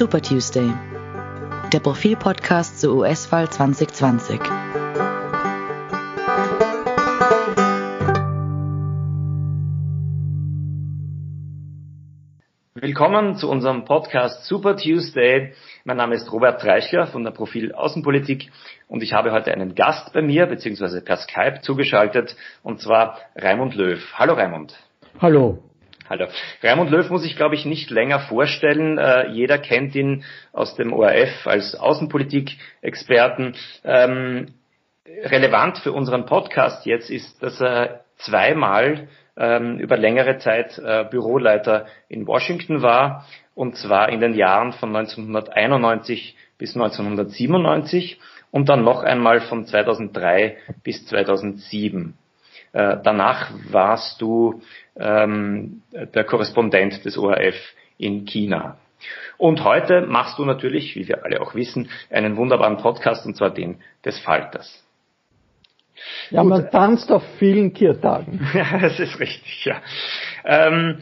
Super Tuesday, der Profil-Podcast zur US-Wahl 2020. Willkommen zu unserem Podcast Super Tuesday. Mein Name ist Robert Treichler von der Profil Außenpolitik und ich habe heute einen Gast bei mir, beziehungsweise per Skype zugeschaltet, und zwar Raimund Löw. Hallo Raimund. Hallo. Hallo. Raimund Löw muss ich, glaube ich, nicht länger vorstellen. Äh, jeder kennt ihn aus dem ORF als Außenpolitik-Experten. Ähm, relevant für unseren Podcast jetzt ist, dass er zweimal ähm, über längere Zeit äh, Büroleiter in Washington war, und zwar in den Jahren von 1991 bis 1997 und dann noch einmal von 2003 bis 2007. Äh, danach warst du ähm, der Korrespondent des ORF in China. Und heute machst du natürlich, wie wir alle auch wissen, einen wunderbaren Podcast, und zwar den des Falters. Ja, Gut. man tanzt auf vielen Kirtagen. Ja, das ist richtig, ja. Ähm,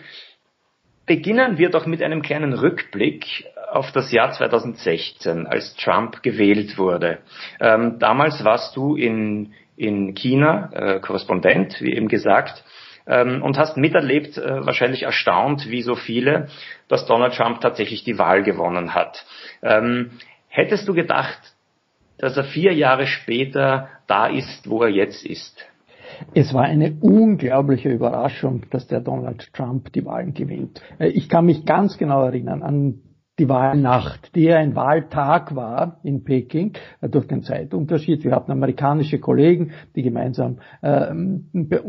beginnen wir doch mit einem kleinen Rückblick auf das Jahr 2016, als Trump gewählt wurde. Ähm, damals warst du in, in China äh, Korrespondent, wie eben gesagt, ähm, und hast miterlebt, äh, wahrscheinlich erstaunt, wie so viele, dass Donald Trump tatsächlich die Wahl gewonnen hat. Ähm, hättest du gedacht, dass er vier Jahre später da ist, wo er jetzt ist? Es war eine unglaubliche Überraschung, dass der Donald Trump die Wahlen gewinnt. Äh, ich kann mich ganz genau erinnern an die Wahlnacht, die ein Wahltag war in Peking äh, durch den Zeitunterschied. Wir hatten amerikanische Kollegen, die gemeinsam äh,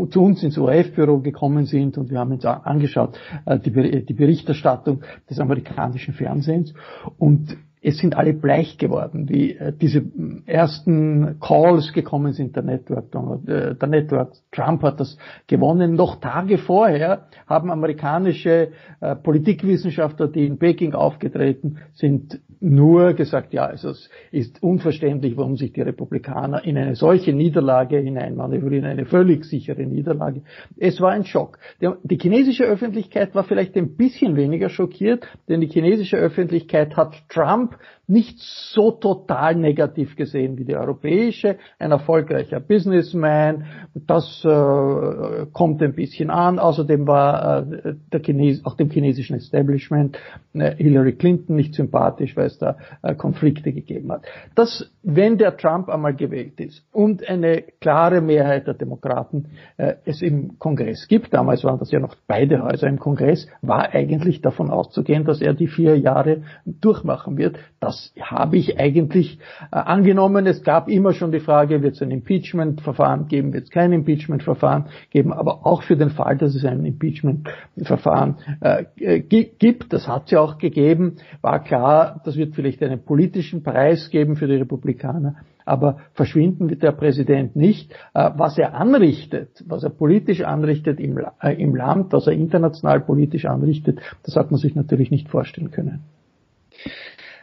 zu uns ins ORF-Büro gekommen sind und wir haben uns angeschaut äh, die, die Berichterstattung des amerikanischen Fernsehens und es sind alle bleich geworden, wie äh, diese ersten Calls gekommen sind der Network, äh, der Network Trump hat das gewonnen. Noch Tage vorher haben amerikanische äh, Politikwissenschaftler, die in Peking aufgetreten sind, nur gesagt, ja, also es ist unverständlich, warum sich die Republikaner in eine solche Niederlage hineinmanövrieren, eine völlig sichere Niederlage. Es war ein Schock. Die chinesische Öffentlichkeit war vielleicht ein bisschen weniger schockiert, denn die chinesische Öffentlichkeit hat Trump nicht so total negativ gesehen wie die europäische. Ein erfolgreicher Businessman, das äh, kommt ein bisschen an. Außerdem war äh, der Chines auch dem chinesischen Establishment äh, Hillary Clinton nicht sympathisch, weil es da äh, Konflikte gegeben hat. Das, wenn der Trump einmal gewählt ist und eine klare Mehrheit der Demokraten äh, es im Kongress gibt, damals waren das ja noch beide Häuser im Kongress, war eigentlich davon auszugehen, dass er die vier Jahre durchmachen wird. Das habe ich eigentlich äh, angenommen. Es gab immer schon die Frage, wird es ein Impeachment-Verfahren geben, wird es kein Impeachment-Verfahren geben, aber auch für den Fall, dass es ein Impeachment-Verfahren äh, gibt, das hat es ja auch gegeben, war klar, das wird vielleicht einen politischen Preis geben für die Republikaner, aber verschwinden wird der Präsident nicht. Äh, was er anrichtet, was er politisch anrichtet im, äh, im Land, was er international politisch anrichtet, das hat man sich natürlich nicht vorstellen können.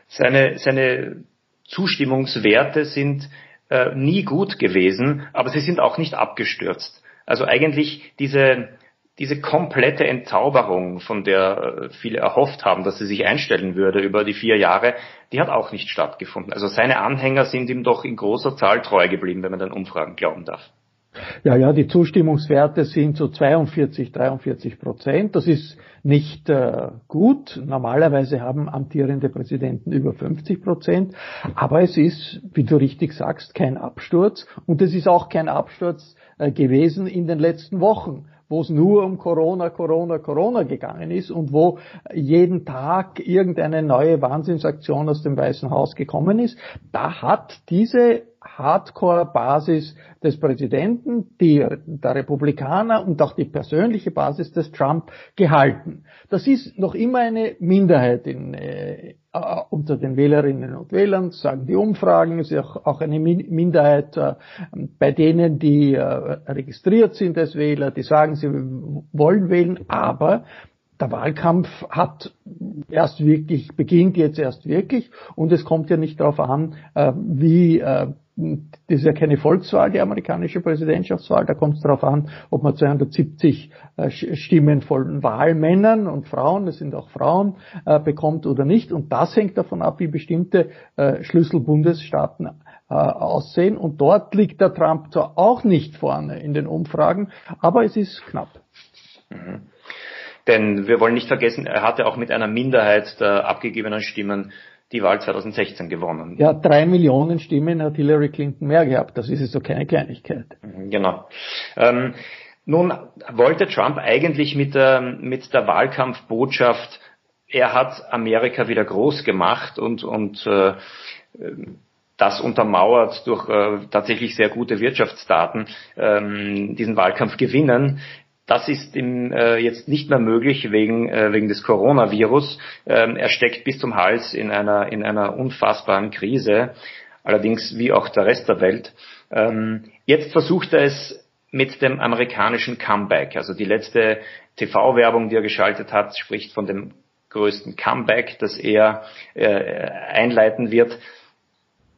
Seine, seine Zustimmungswerte sind äh, nie gut gewesen, aber sie sind auch nicht abgestürzt. Also eigentlich diese, diese komplette Entzauberung, von der äh, viele erhofft haben, dass sie sich einstellen würde über die vier Jahre, die hat auch nicht stattgefunden. Also seine Anhänger sind ihm doch in großer Zahl treu geblieben, wenn man den Umfragen glauben darf. Ja, ja, die Zustimmungswerte sind so 42, 43 Prozent. Das ist nicht äh, gut. Normalerweise haben amtierende Präsidenten über 50 Prozent. Aber es ist, wie du richtig sagst, kein Absturz. Und es ist auch kein Absturz äh, gewesen in den letzten Wochen wo es nur um Corona, Corona, Corona gegangen ist und wo jeden Tag irgendeine neue Wahnsinnsaktion aus dem Weißen Haus gekommen ist, da hat diese Hardcore-Basis des Präsidenten, die, der Republikaner und auch die persönliche Basis des Trump gehalten. Das ist noch immer eine Minderheit in, äh, unter den Wählerinnen und Wählern, sagen die Umfragen, ist auch, auch eine Minderheit äh, bei denen, die äh, registriert sind als Wähler, die sagen, sie wollen wählen, aber der Wahlkampf hat erst wirklich, beginnt jetzt erst wirklich und es kommt ja nicht darauf an, äh, wie äh, das ist ja keine Volkswahl, die amerikanische Präsidentschaftswahl. Da kommt es darauf an, ob man 270 äh, Stimmen von Wahlmännern und Frauen, das sind auch Frauen, äh, bekommt oder nicht. Und das hängt davon ab, wie bestimmte äh, Schlüsselbundesstaaten aussehen. Und dort liegt der Trump zwar auch nicht vorne in den Umfragen, aber es ist knapp. Mhm. Denn wir wollen nicht vergessen, er hatte auch mit einer Minderheit der abgegebenen Stimmen die Wahl 2016 gewonnen. Ja, drei Millionen Stimmen hat Hillary Clinton mehr gehabt. Das ist jetzt so keine Kleinigkeit. Mhm, genau. Ähm, nun wollte Trump eigentlich mit der, mit der Wahlkampfbotschaft, er hat Amerika wieder groß gemacht und, und äh, das untermauert durch äh, tatsächlich sehr gute Wirtschaftsdaten, ähm, diesen Wahlkampf gewinnen. Das ist ihm äh, jetzt nicht mehr möglich wegen, äh, wegen des Coronavirus. Ähm, er steckt bis zum Hals in einer, in einer unfassbaren Krise, allerdings wie auch der Rest der Welt. Ähm, jetzt versucht er es mit dem amerikanischen Comeback. Also die letzte TV-Werbung, die er geschaltet hat, spricht von dem größten Comeback, das er äh, einleiten wird.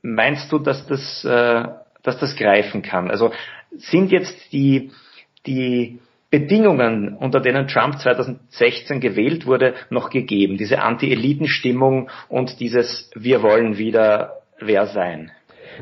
Meinst du, dass das, äh, dass das greifen kann? Also sind jetzt die, die Bedingungen, unter denen Trump 2016 gewählt wurde, noch gegeben. Diese Anti-Eliten-Stimmung und dieses Wir wollen wieder wer sein.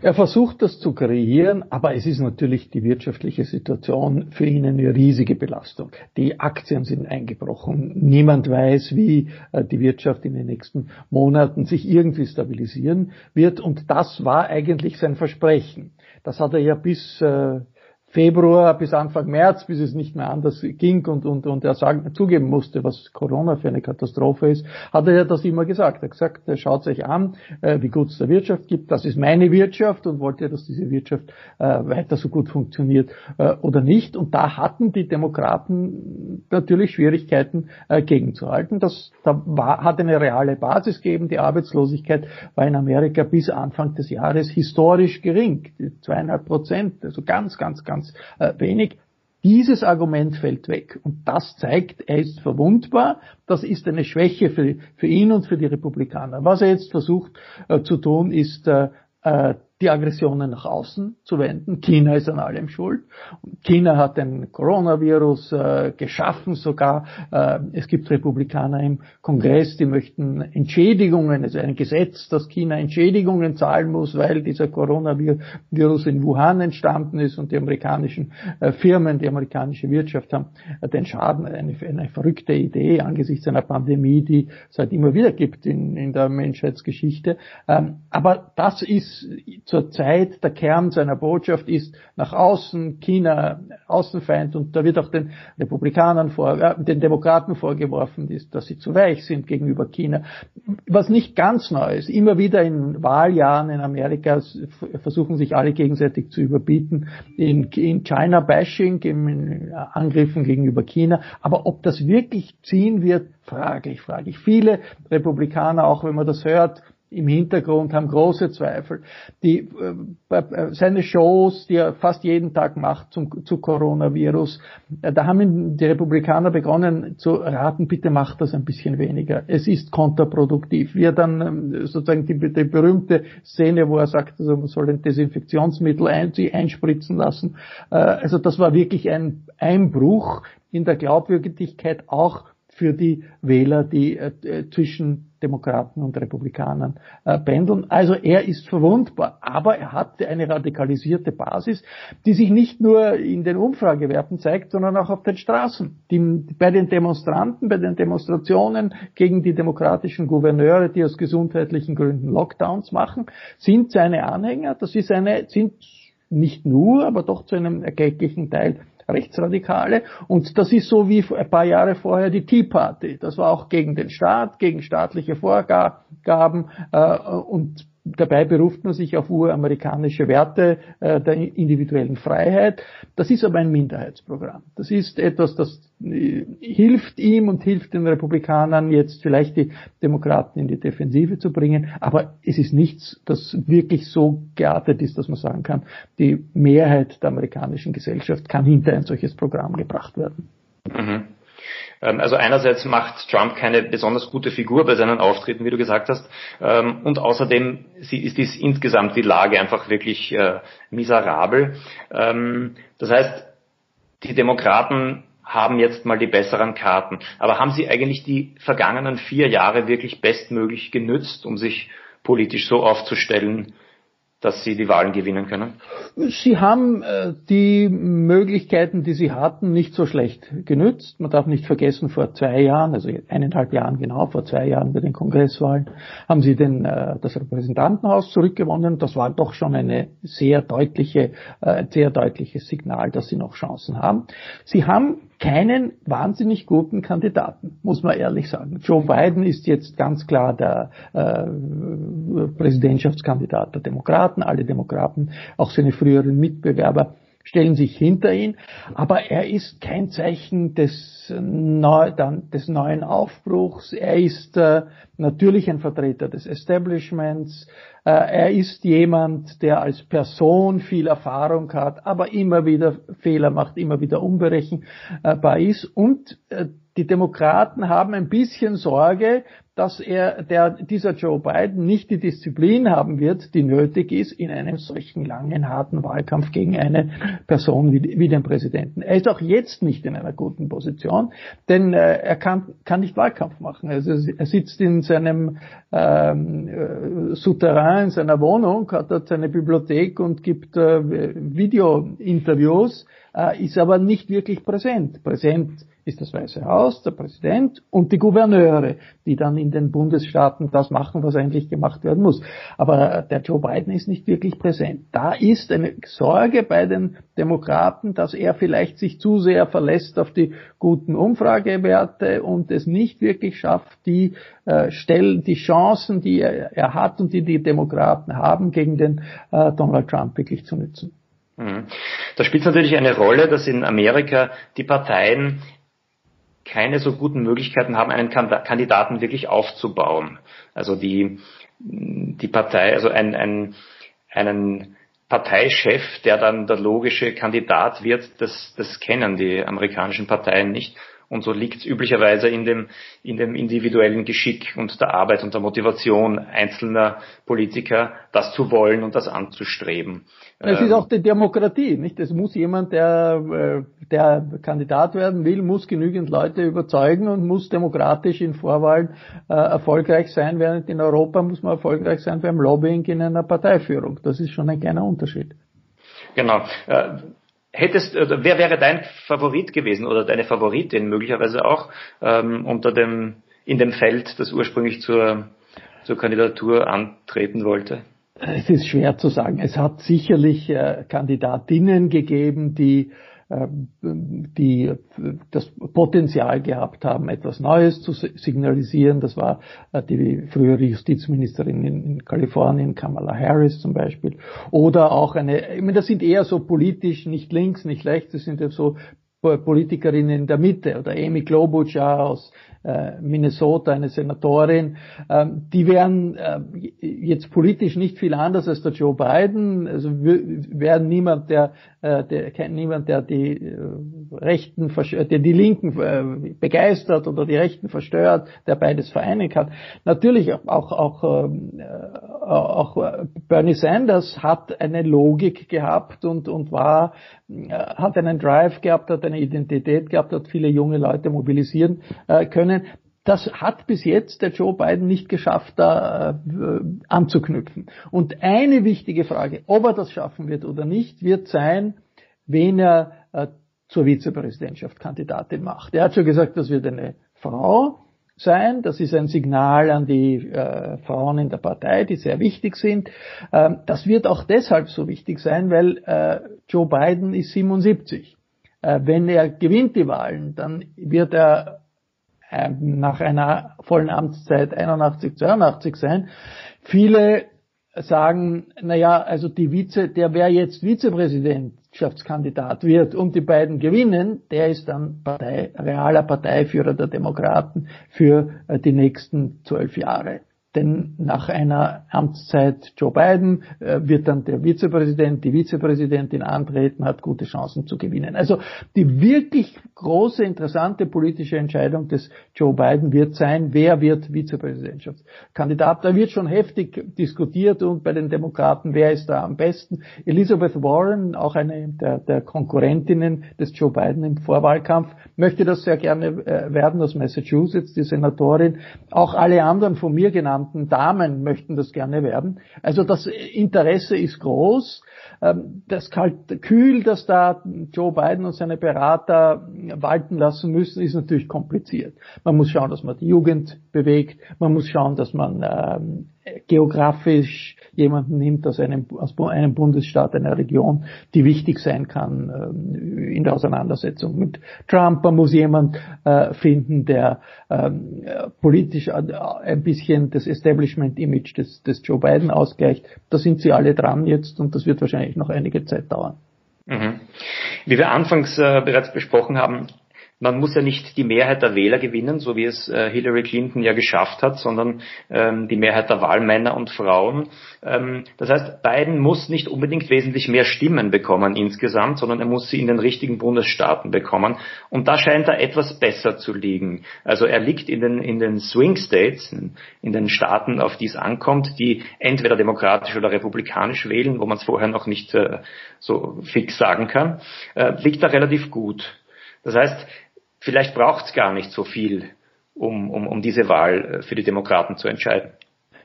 Er versucht das zu kreieren, aber es ist natürlich die wirtschaftliche Situation für ihn eine riesige Belastung. Die Aktien sind eingebrochen. Niemand weiß, wie äh, die Wirtschaft in den nächsten Monaten sich irgendwie stabilisieren wird. Und das war eigentlich sein Versprechen. Das hat er ja bis äh, Februar bis Anfang März, bis es nicht mehr anders ging und, und, und er sagen, zugeben musste, was Corona für eine Katastrophe ist, hat er das immer gesagt. Er hat gesagt, er schaut sich an, äh, wie gut es der Wirtschaft gibt. Das ist meine Wirtschaft und wollte, dass diese Wirtschaft äh, weiter so gut funktioniert äh, oder nicht. Und da hatten die Demokraten natürlich Schwierigkeiten äh, gegenzuhalten. Das da war, hat eine reale Basis gegeben. Die Arbeitslosigkeit war in Amerika bis Anfang des Jahres historisch gering. Zweieinhalb Prozent, also ganz, ganz, ganz ganz äh, wenig. Dieses Argument fällt weg und das zeigt, er ist verwundbar. Das ist eine Schwäche für, für ihn und für die Republikaner. Was er jetzt versucht äh, zu tun, ist äh, äh die Aggressionen nach außen zu wenden. China ist an allem schuld. China hat den Coronavirus äh, geschaffen sogar. Äh, es gibt Republikaner im Kongress, die möchten Entschädigungen, also ein Gesetz, dass China Entschädigungen zahlen muss, weil dieser Coronavirus in Wuhan entstanden ist und die amerikanischen äh, Firmen, die amerikanische Wirtschaft haben äh, den Schaden, eine, eine, verrückte Idee angesichts einer Pandemie, die es halt immer wieder gibt in, in der Menschheitsgeschichte. Ähm, aber das ist zurzeit der Kern seiner Botschaft ist nach außen China Außenfeind und da wird auch den Republikanern vor, äh, den Demokraten vorgeworfen dass sie zu weich sind gegenüber China. Was nicht ganz neu ist, immer wieder in Wahljahren in Amerika versuchen sich alle gegenseitig zu überbieten in, in China-Bashing, in Angriffen gegenüber China. Aber ob das wirklich ziehen wird, frage ich, frage ich. Viele Republikaner, auch wenn man das hört, im Hintergrund haben große Zweifel. Die, äh, äh, seine Shows, die er fast jeden Tag macht zum, zu Coronavirus, äh, da haben die Republikaner begonnen zu raten, bitte macht das ein bisschen weniger. Es ist kontraproduktiv. Wie er dann ähm, sozusagen die, die berühmte Szene, wo er sagt, also man soll ein Desinfektionsmittel ein, einspritzen lassen. Äh, also das war wirklich ein Einbruch in der Glaubwürdigkeit auch für die Wähler, die äh, äh, zwischen Demokraten und Republikanern äh, pendeln. Also er ist verwundbar, aber er hat eine radikalisierte Basis, die sich nicht nur in den Umfragewerten zeigt, sondern auch auf den Straßen. Die, bei den Demonstranten, bei den Demonstrationen gegen die demokratischen Gouverneure, die aus gesundheitlichen Gründen Lockdowns machen, sind seine Anhänger, das ist eine, sind nicht nur, aber doch zu einem erklecklichen Teil Rechtsradikale. Und das ist so wie ein paar Jahre vorher die Tea Party. Das war auch gegen den Staat, gegen staatliche Vorgaben äh, und Dabei beruft man sich auf uramerikanische Werte äh, der individuellen Freiheit. Das ist aber ein Minderheitsprogramm. Das ist etwas, das äh, hilft ihm und hilft den Republikanern jetzt vielleicht die Demokraten in die Defensive zu bringen. Aber es ist nichts, das wirklich so geartet ist, dass man sagen kann, die Mehrheit der amerikanischen Gesellschaft kann hinter ein solches Programm gebracht werden. Mhm. Ähm, also einerseits macht Trump keine besonders gute Figur bei seinen Auftritten, wie du gesagt hast, ähm, und außerdem ist dies insgesamt die Lage einfach wirklich äh, miserabel. Ähm, das heißt, die Demokraten haben jetzt mal die besseren Karten. Aber haben sie eigentlich die vergangenen vier Jahre wirklich bestmöglich genützt, um sich politisch so aufzustellen, dass sie die Wahlen gewinnen können? Sie haben äh, die Möglichkeiten, die sie hatten, nicht so schlecht genützt. Man darf nicht vergessen, vor zwei Jahren, also eineinhalb Jahren genau, vor zwei Jahren bei den Kongresswahlen, haben sie den, äh, das Repräsentantenhaus zurückgewonnen. Das war doch schon eine sehr deutliche, äh, sehr deutliches Signal, dass sie noch Chancen haben. Sie haben keinen wahnsinnig guten Kandidaten, muss man ehrlich sagen. Joe Biden ist jetzt ganz klar der äh, Präsidentschaftskandidat der Demokraten. Alle Demokraten, auch seine früheren Mitbewerber, stellen sich hinter ihn, aber er ist kein Zeichen des, Neu des neuen Aufbruchs. Er ist äh, natürlich ein Vertreter des Establishments. Äh, er ist jemand, der als Person viel Erfahrung hat, aber immer wieder Fehler macht, immer wieder unberechenbar ist. Und äh, die Demokraten haben ein bisschen Sorge, dass er, der, dieser Joe Biden nicht die Disziplin haben wird, die nötig ist in einem solchen langen, harten Wahlkampf gegen eine Person wie, wie den Präsidenten. Er ist auch jetzt nicht in einer guten Position, denn äh, er kann, kann nicht Wahlkampf machen. Also er sitzt in seinem ähm, äh, Souterrain, in seiner Wohnung, hat dort seine Bibliothek und gibt äh, Video-Interviews, äh, ist aber nicht wirklich präsent. Präsent ist das Weiße Haus, der Präsident und die Gouverneure, die dann in den Bundesstaaten das machen, was eigentlich gemacht werden muss. Aber der Joe Biden ist nicht wirklich präsent. Da ist eine Sorge bei den Demokraten, dass er vielleicht sich zu sehr verlässt auf die guten Umfragewerte und es nicht wirklich schafft, die äh, Stellen, die Chancen, die er, hat und die die Demokraten haben, gegen den äh, Donald Trump wirklich zu nützen. Mhm. Da spielt natürlich eine Rolle, dass in Amerika die Parteien keine so guten Möglichkeiten haben, einen Kandidaten wirklich aufzubauen. Also die, die Partei, also ein, ein, einen Parteichef, der dann der logische Kandidat wird, das, das kennen die amerikanischen Parteien nicht. Und so liegt es üblicherweise in dem, in dem individuellen Geschick und der Arbeit und der Motivation einzelner Politiker, das zu wollen und das anzustreben. Es ist ähm, auch die Demokratie, nicht? Es muss jemand, der, äh, der Kandidat werden will, muss genügend Leute überzeugen und muss demokratisch in Vorwahlen äh, erfolgreich sein, während in Europa muss man erfolgreich sein beim Lobbying in einer Parteiführung. Das ist schon ein kleiner Unterschied. Genau. Hättest, wer wäre dein Favorit gewesen oder deine Favoritin möglicherweise auch ähm, unter dem in dem Feld, das ursprünglich zur, zur Kandidatur antreten wollte? Es ist schwer zu sagen. Es hat sicherlich äh, Kandidatinnen gegeben, die die das Potenzial gehabt haben, etwas Neues zu signalisieren. Das war äh, die frühere Justizministerin in, Kalifornien, Kamala Harris zum Beispiel. Oder auch eine, ich meine, das sind eher so politisch, nicht links, nicht rechts, das sind ja so Politikerinnen in der Mitte oder Amy Klobuchar aus äh, Minnesota, eine Senatorin, ähm, die wären äh, jetzt politisch nicht viel anders als der Joe Biden, also wären niemand, der, äh, der niemand, der die äh, Rechten, der die Linken äh, begeistert oder die Rechten verstört, der beides vereinen kann. Natürlich auch auch ähm, äh, auch Bernie Sanders hat eine Logik gehabt und und war hat einen Drive gehabt, hat eine Identität gehabt, hat viele junge Leute mobilisieren können können. Das hat bis jetzt der Joe Biden nicht geschafft, da äh, anzuknüpfen. Und eine wichtige Frage, ob er das schaffen wird oder nicht, wird sein, wen er äh, zur Vizepräsidentschaft Kandidatin macht. Er hat schon gesagt, das wird eine Frau sein. Das ist ein Signal an die äh, Frauen in der Partei, die sehr wichtig sind. Ähm, das wird auch deshalb so wichtig sein, weil äh, Joe Biden ist 77. Äh, wenn er gewinnt die Wahlen, dann wird er ähm, nach einer vollen Amtszeit 81, 82 sein. Viele sagen, naja, also die Vize, der wer jetzt Vizepräsidentschaftskandidat wird und die beiden gewinnen, der ist dann Partei, realer Parteiführer der Demokraten für äh, die nächsten zwölf Jahre. Denn nach einer Amtszeit Joe Biden äh, wird dann der Vizepräsident, die Vizepräsidentin antreten, hat gute Chancen zu gewinnen. Also die wirklich große, interessante politische Entscheidung des Joe Biden wird sein, wer wird Vizepräsidentschaftskandidat. Da wird schon heftig diskutiert und bei den Demokraten, wer ist da am besten. Elizabeth Warren, auch eine der, der Konkurrentinnen des Joe Biden im Vorwahlkampf, möchte das sehr gerne äh, werden aus Massachusetts, die Senatorin. Auch alle anderen von mir genannten Damen möchten das gerne werden. Also das Interesse ist groß. Ähm, das kalt, kühl, das da Joe Biden und seine Berater walten lassen müssen, ist natürlich kompliziert. Man muss schauen, dass man die Jugend bewegt. Man muss schauen, dass man ähm, geografisch jemanden nimmt aus einem, aus einem Bundesstaat, einer Region, die wichtig sein kann äh, in der Auseinandersetzung mit Trump. Man muss jemanden äh, finden, der ähm, politisch äh, ein bisschen das Establishment-Image des, des Joe Biden ausgleicht. Da sind sie alle dran jetzt und das wird wahrscheinlich noch einige Zeit dauern. Mhm. Wie wir anfangs äh, bereits besprochen haben, man muss ja nicht die Mehrheit der Wähler gewinnen, so wie es äh, Hillary Clinton ja geschafft hat, sondern ähm, die Mehrheit der Wahlmänner und Frauen. Ähm, das heißt, Biden muss nicht unbedingt wesentlich mehr Stimmen bekommen insgesamt, sondern er muss sie in den richtigen Bundesstaaten bekommen. Und da scheint er etwas besser zu liegen. Also er liegt in den, in den Swing States, in, den Staaten, auf die es ankommt, die entweder demokratisch oder republikanisch wählen, wo man es vorher noch nicht äh, so fix sagen kann, äh, liegt er relativ gut. Das heißt, vielleicht braucht es gar nicht so viel, um, um, um diese Wahl äh, für die Demokraten zu entscheiden.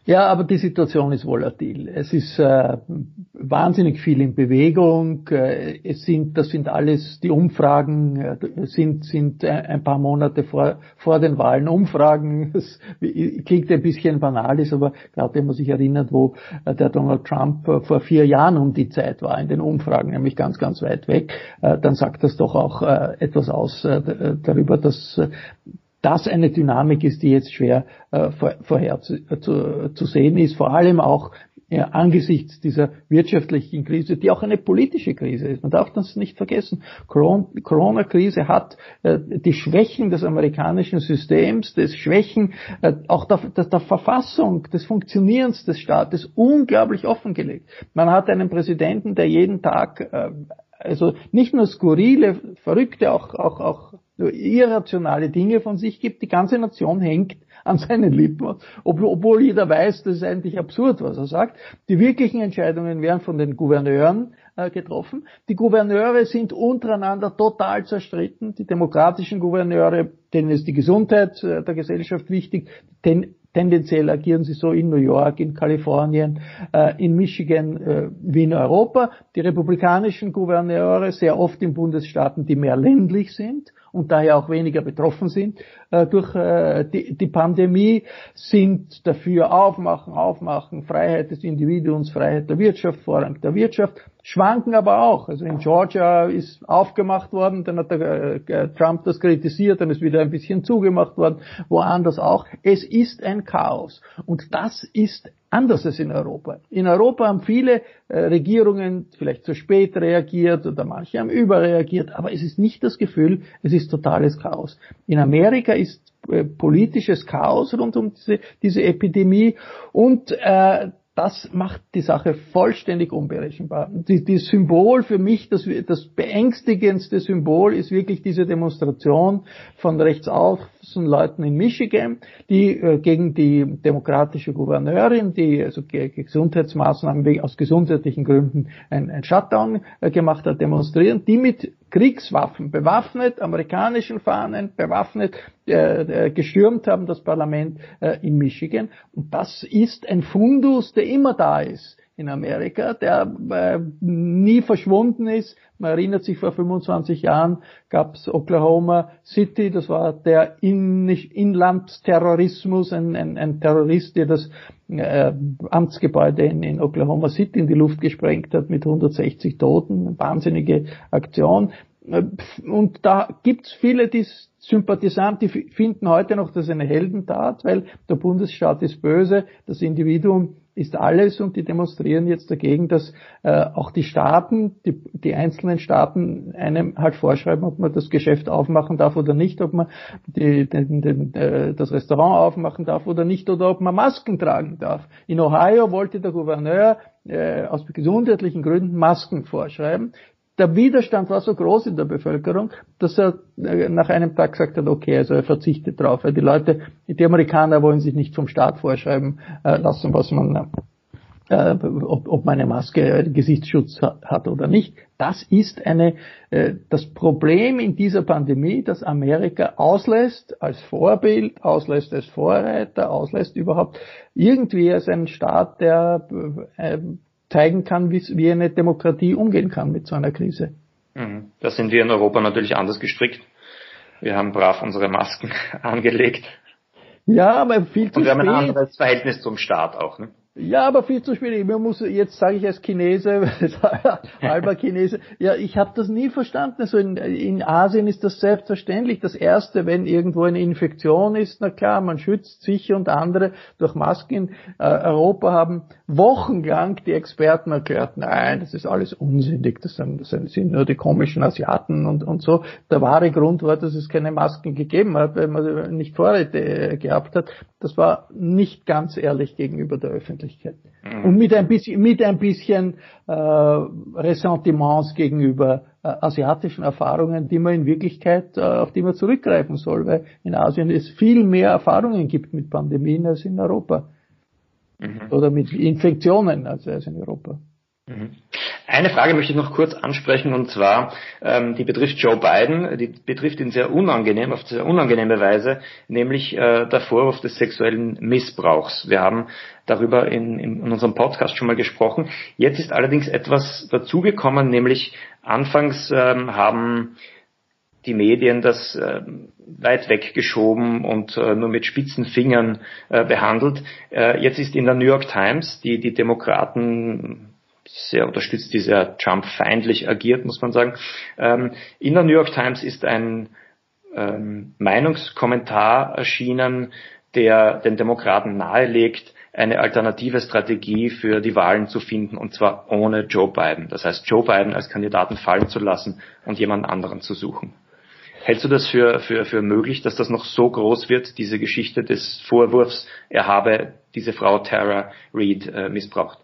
Ja, aber die Situation ist volatil. Es ist äh, wahnsinnig viel in Bewegung. Äh, es sind, das sind alles die Umfragen äh, sind sind ein paar Monate vor vor den Wahlen Umfragen. Das klingt ein bisschen banal, ist aber gerade wenn man sich erinnert, wo äh, der Donald Trump äh, vor vier Jahren um die Zeit war in den Umfragen, nämlich ganz ganz weit weg, äh, dann sagt das doch auch etwas aus darüber, dass das eine Dynamik ist, die jetzt schwer äh, vorher zu, äh, zu, sehen ist, vor allem auch ja, angesichts dieser wirtschaftlichen Krise, die auch eine politische Krise ist. Man darf das nicht vergessen. Corona-Krise hat äh, die Schwächen des amerikanischen Systems, des Schwächen äh, auch der, der, der, Verfassung, des Funktionierens des Staates unglaublich offengelegt. Man hat einen Präsidenten, der jeden Tag äh, also nicht nur skurrile, verrückte, auch, auch, auch irrationale Dinge von sich gibt. Die ganze Nation hängt an seinen Lippen, obwohl jeder weiß, das ist eigentlich absurd, was er sagt. Die wirklichen Entscheidungen werden von den Gouverneuren äh, getroffen. Die Gouverneure sind untereinander total zerstritten. Die demokratischen Gouverneure, denen ist die Gesundheit äh, der Gesellschaft wichtig, ten, tendenziell agieren sie so in New York, in Kalifornien, äh, in Michigan äh, wie in Europa. Die republikanischen Gouverneure sehr oft in Bundesstaaten, die mehr ländlich sind und daher auch weniger betroffen sind äh, durch die, die Pandemie, sind dafür aufmachen, aufmachen, Freiheit des Individuums, Freiheit der Wirtschaft, Vorrang der Wirtschaft, schwanken aber auch. Also in Georgia ist aufgemacht worden, dann hat der, äh, Trump das kritisiert, dann ist wieder ein bisschen zugemacht worden, woanders auch. Es ist ein Chaos und das ist anders als in Europa. In Europa haben viele äh, Regierungen vielleicht zu spät reagiert oder manche haben überreagiert, aber es ist nicht das Gefühl, es ist totales Chaos. In Amerika ist äh, politisches Chaos rund um diese, diese Epidemie und äh, das macht die Sache vollständig unberechenbar. Die, die Symbol für mich, das, das beängstigendste Symbol ist wirklich diese Demonstration von rechtsaußen Leuten in Michigan, die äh, gegen die demokratische Gouverneurin, die also Gesundheitsmaßnahmen aus gesundheitlichen Gründen ein, ein Shutdown äh, gemacht hat, demonstrieren, die mit Kriegswaffen bewaffnet, amerikanischen Fahnen bewaffnet, äh, äh, gestürmt haben das Parlament äh, in Michigan. Und das ist ein Fundus, der immer da ist in Amerika, der äh, nie verschwunden ist. Man erinnert sich, vor 25 Jahren gab es Oklahoma City, das war der In Inlandsterrorismus, ein, ein, ein Terrorist, der das äh, Amtsgebäude in, in Oklahoma City in die Luft gesprengt hat mit 160 Toten, eine wahnsinnige Aktion. Äh, und da gibt's viele, die Sympathisanten, die finden heute noch, das eine Heldentat, weil der Bundesstaat ist böse, das Individuum ist alles und die demonstrieren jetzt dagegen, dass äh, auch die Staaten, die, die einzelnen Staaten einem halt vorschreiben, ob man das Geschäft aufmachen darf oder nicht, ob man die, den, den, äh, das Restaurant aufmachen darf oder nicht oder ob man Masken tragen darf. In Ohio wollte der Gouverneur äh, aus gesundheitlichen Gründen Masken vorschreiben der Widerstand war so groß in der Bevölkerung, dass er äh, nach einem Tag gesagt hat, okay, also er verzichtet drauf. Die Leute, die Amerikaner wollen sich nicht vom Staat vorschreiben äh, lassen, was man, äh, ob, ob man eine Maske Gesichtsschutz hat oder nicht. Das ist eine, das Problem in dieser Pandemie, dass Amerika auslässt als Vorbild, auslässt als Vorreiter, auslässt überhaupt irgendwie als ein Staat, der zeigen kann, wie eine Demokratie umgehen kann mit so einer Krise. Mhm. Da sind wir in Europa natürlich anders gestrickt. Wir haben brav unsere Masken angelegt. Ja, aber viel zu Und wir spät. haben ein anderes Verhältnis zum Staat auch. Ne? Ja, aber viel zu schwierig. Man muss jetzt sage ich als Chinese, halber Chinese, ja, ich habe das nie verstanden. Also in, in Asien ist das selbstverständlich. Das erste, wenn irgendwo eine Infektion ist, na klar, man schützt sich und andere durch Masken. Äh, Europa haben wochenlang die Experten erklärt, nein, das ist alles unsinnig. Das sind, das sind nur die komischen Asiaten und und so. Der wahre Grund war, dass es keine Masken gegeben hat, weil man nicht Vorräte äh, gehabt hat. Das war nicht ganz ehrlich gegenüber der Öffentlichkeit. Mhm. Und mit ein bisschen, mit ein bisschen äh, Ressentiments gegenüber äh, asiatischen Erfahrungen, die man in Wirklichkeit, äh, auf die man zurückgreifen soll, weil in Asien es viel mehr Erfahrungen gibt mit Pandemien als in Europa. Mhm. Oder mit Infektionen als, als in Europa. Mhm. Eine Frage möchte ich noch kurz ansprechen und zwar, ähm, die betrifft Joe Biden, die betrifft ihn sehr unangenehm, auf sehr unangenehme Weise, nämlich äh, der Vorwurf des sexuellen Missbrauchs. Wir haben darüber in, in, unserem Podcast schon mal gesprochen. Jetzt ist allerdings etwas dazugekommen, nämlich anfangs ähm, haben die Medien das äh, weit weggeschoben und äh, nur mit spitzen Fingern äh, behandelt. Äh, jetzt ist in der New York Times, die die Demokraten sehr unterstützt, die sehr Trump-feindlich agiert, muss man sagen. Ähm, in der New York Times ist ein ähm, Meinungskommentar erschienen, der den Demokraten nahelegt, eine alternative Strategie für die Wahlen zu finden, und zwar ohne Joe Biden. Das heißt, Joe Biden als Kandidaten fallen zu lassen und jemand anderen zu suchen. Hältst du das für, für, für möglich, dass das noch so groß wird, diese Geschichte des Vorwurfs, er habe diese Frau Tara Reid äh, missbraucht?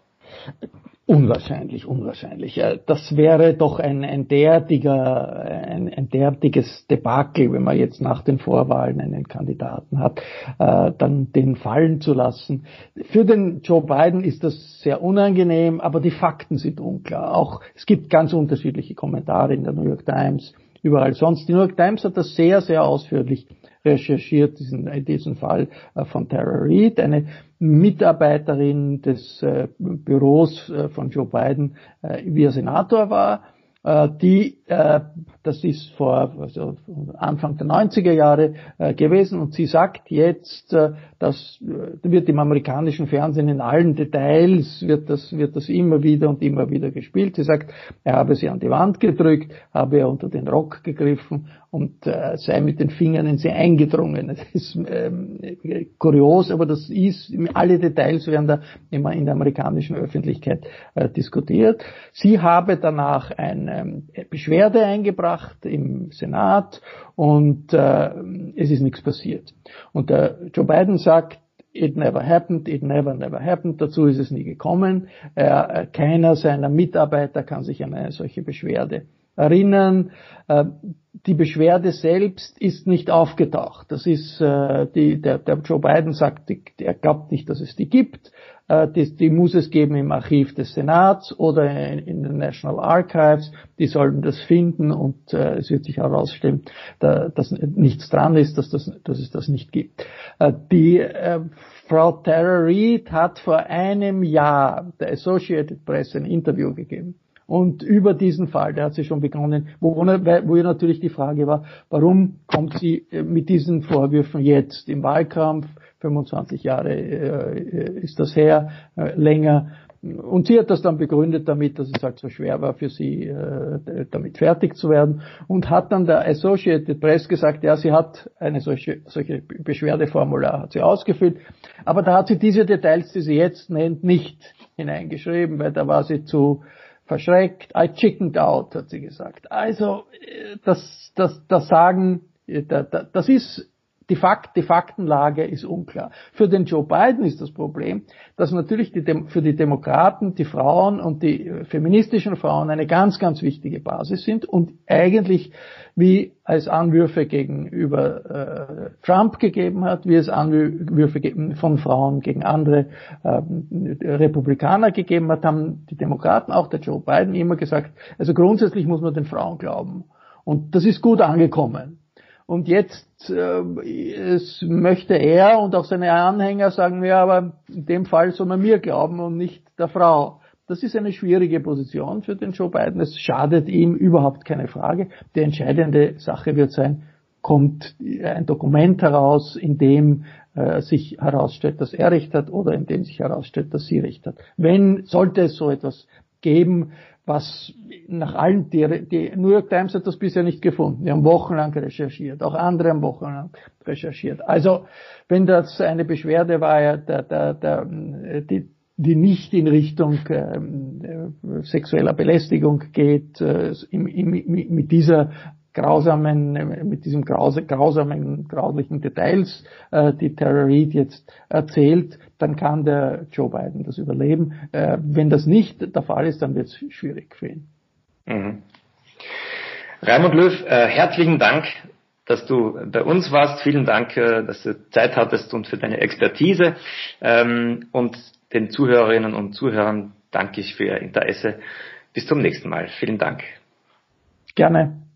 Unwahrscheinlich, unwahrscheinlich. Das wäre doch ein, ein derartiger, ein, ein derartiges Debakel, wenn man jetzt nach den Vorwahlen einen Kandidaten hat, äh, dann den fallen zu lassen. Für den Joe Biden ist das sehr unangenehm, aber die Fakten sind unklar. Auch es gibt ganz unterschiedliche Kommentare in der New York Times, überall sonst. Die New York Times hat das sehr, sehr ausführlich recherchiert, diesen, in diesem Fall äh, von Tara Reid, eine Mitarbeiterin des äh, Büros äh, von Joe Biden, wie er Senator war, die, das ist vor also Anfang der 90er Jahre gewesen und sie sagt jetzt, das wird im amerikanischen Fernsehen in allen Details, wird das, wird das immer wieder und immer wieder gespielt. Sie sagt, er habe sie an die Wand gedrückt, habe er unter den Rock gegriffen und äh, sei mit den Fingern in sie eingedrungen. Das ist ähm, kurios, aber das ist, alle Details werden da immer in der amerikanischen Öffentlichkeit äh, diskutiert. Sie habe danach eine ähm, Beschwerde eingebracht im Senat und äh, es ist nichts passiert. Und der Joe Biden sagt, It never happened, it never, never happened. Dazu ist es nie gekommen. Äh, keiner seiner Mitarbeiter kann sich an eine solche Beschwerde erinnern. Äh, die Beschwerde selbst ist nicht aufgetaucht. Das ist äh, die, der, der Joe Biden sagt, er glaubt nicht, dass es die gibt. Äh, die, die muss es geben im Archiv des Senats oder in, in den National Archives. Die sollen das finden und äh, es wird sich herausstellen, da, dass nichts dran ist, dass, das, dass es das nicht gibt. Äh, die äh, Frau Tara Reid hat vor einem Jahr der Associated Press ein Interview gegeben Und über diesen Fall, der hat sie schon begonnen, wo, wo natürlich die Frage war, warum kommt sie äh, mit diesen Vorwürfen jetzt im Wahlkampf? 25 Jahre äh, ist das her, äh, länger. Und sie hat das dann begründet damit, dass es halt so schwer war für sie, äh, damit fertig zu werden. Und hat dann der Associated Press gesagt, ja, sie hat eine solche, solche Beschwerdeformular hat sie ausgefüllt. Aber da hat sie diese Details, die sie jetzt nennt, nicht hineingeschrieben, weil da war sie zu verschreckt. I chickened out, hat sie gesagt. Also, äh, das, das, das Sagen, äh, das ist die, Fakt, die Faktenlage ist unklar. Für den Joe Biden ist das Problem, dass natürlich die, für die Demokraten die Frauen und die äh, feministischen Frauen eine ganz, ganz wichtige Basis sind und eigentlich wie es Anwürfe gegenüber äh, Trump gegeben hat, wie es Anwürfe von Frauen gegen andere äh, Republikaner gegeben hat, haben die Demokraten, auch der Joe Biden, immer gesagt, also grundsätzlich muss man den Frauen glauben. Und das ist gut angekommen. Und jetzt äh, es möchte er und auch seine Anhänger sagen, ja, aber in dem Fall soll man mir glauben und nicht der Frau. Das ist eine schwierige Position für den Joe Biden. Es schadet ihm überhaupt keine Frage. Die entscheidende Sache wird sein, kommt ein Dokument heraus, in dem äh, sich herausstellt, dass er Recht hat oder in dem sich herausstellt, dass sie Recht hat. Wenn, sollte es so etwas geben, was nach allen, die, die New York Times hat das bisher nicht gefunden. Die haben wochenlang recherchiert, auch andere haben wochenlang recherchiert. Also, wenn das eine Beschwerde war, ja, der, der, der, die, die nicht in Richtung äh, sexueller Belästigung geht, äh, im, im, mit dieser grausamen, mit diesem grausamen, grauslichen Details, äh, die Tara Reid jetzt erzählt, dann kann der Joe Biden das überleben. Äh, wenn das nicht der Fall ist, dann wird es schwierig für ihn. Mhm. Raimund Löw, äh, herzlichen Dank, dass du bei uns warst. Vielen Dank, äh, dass du Zeit hattest und für deine Expertise. Ähm, und den Zuhörerinnen und Zuhörern danke ich für Ihr Interesse. Bis zum nächsten Mal. Vielen Dank. Gerne.